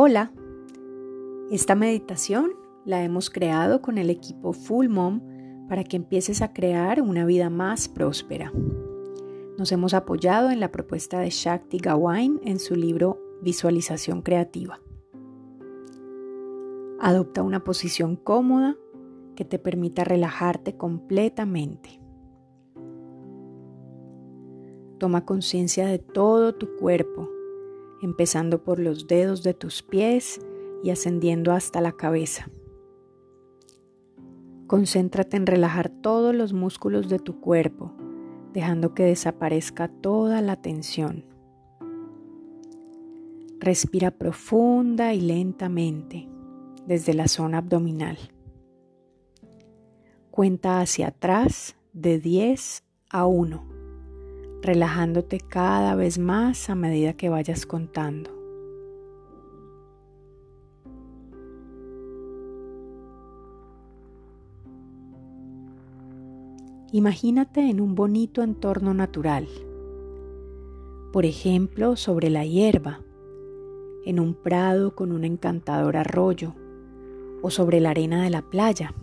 Hola, esta meditación la hemos creado con el equipo Full Mom para que empieces a crear una vida más próspera. Nos hemos apoyado en la propuesta de Shakti Gawain en su libro Visualización Creativa. Adopta una posición cómoda que te permita relajarte completamente. Toma conciencia de todo tu cuerpo empezando por los dedos de tus pies y ascendiendo hasta la cabeza. Concéntrate en relajar todos los músculos de tu cuerpo, dejando que desaparezca toda la tensión. Respira profunda y lentamente desde la zona abdominal. Cuenta hacia atrás de 10 a 1 relajándote cada vez más a medida que vayas contando. Imagínate en un bonito entorno natural, por ejemplo sobre la hierba, en un prado con un encantador arroyo o sobre la arena de la playa.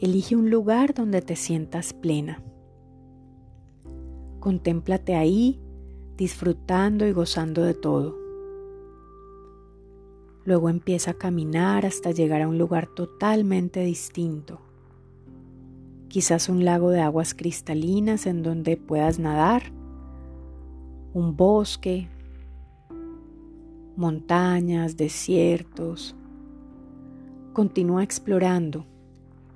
Elige un lugar donde te sientas plena. Contémplate ahí, disfrutando y gozando de todo. Luego empieza a caminar hasta llegar a un lugar totalmente distinto. Quizás un lago de aguas cristalinas en donde puedas nadar, un bosque, montañas, desiertos. Continúa explorando,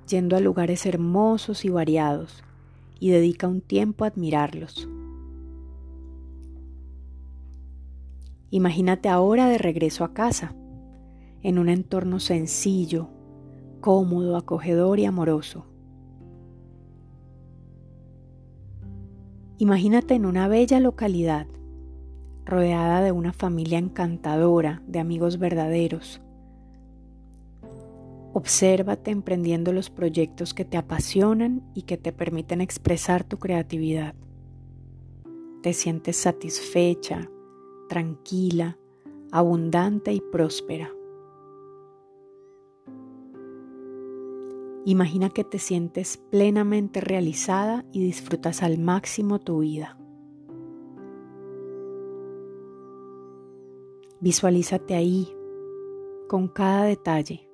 yendo a lugares hermosos y variados y dedica un tiempo a admirarlos. Imagínate ahora de regreso a casa, en un entorno sencillo, cómodo, acogedor y amoroso. Imagínate en una bella localidad, rodeada de una familia encantadora, de amigos verdaderos, Obsérvate emprendiendo los proyectos que te apasionan y que te permiten expresar tu creatividad. Te sientes satisfecha, tranquila, abundante y próspera. Imagina que te sientes plenamente realizada y disfrutas al máximo tu vida. Visualízate ahí, con cada detalle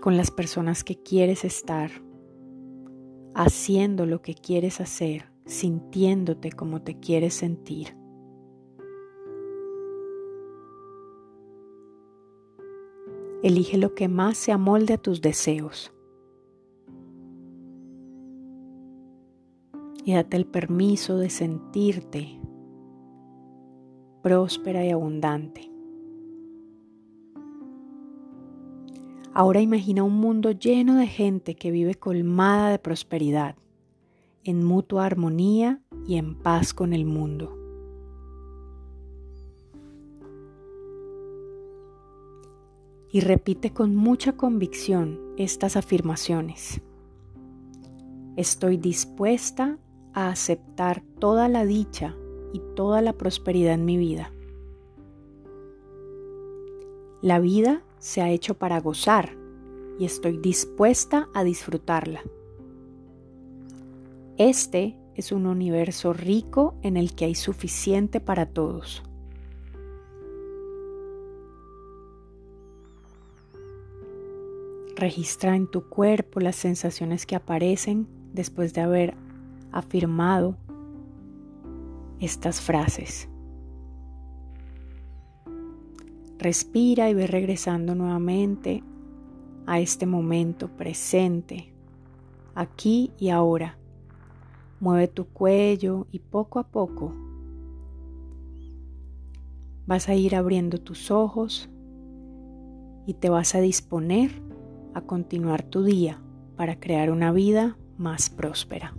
con las personas que quieres estar, haciendo lo que quieres hacer, sintiéndote como te quieres sentir. Elige lo que más se amolde a tus deseos. Y date el permiso de sentirte próspera y abundante. Ahora imagina un mundo lleno de gente que vive colmada de prosperidad, en mutua armonía y en paz con el mundo. Y repite con mucha convicción estas afirmaciones. Estoy dispuesta a aceptar toda la dicha y toda la prosperidad en mi vida. La vida se ha hecho para gozar y estoy dispuesta a disfrutarla. Este es un universo rico en el que hay suficiente para todos. Registra en tu cuerpo las sensaciones que aparecen después de haber afirmado estas frases. Respira y ve regresando nuevamente a este momento presente, aquí y ahora. Mueve tu cuello y poco a poco vas a ir abriendo tus ojos y te vas a disponer a continuar tu día para crear una vida más próspera.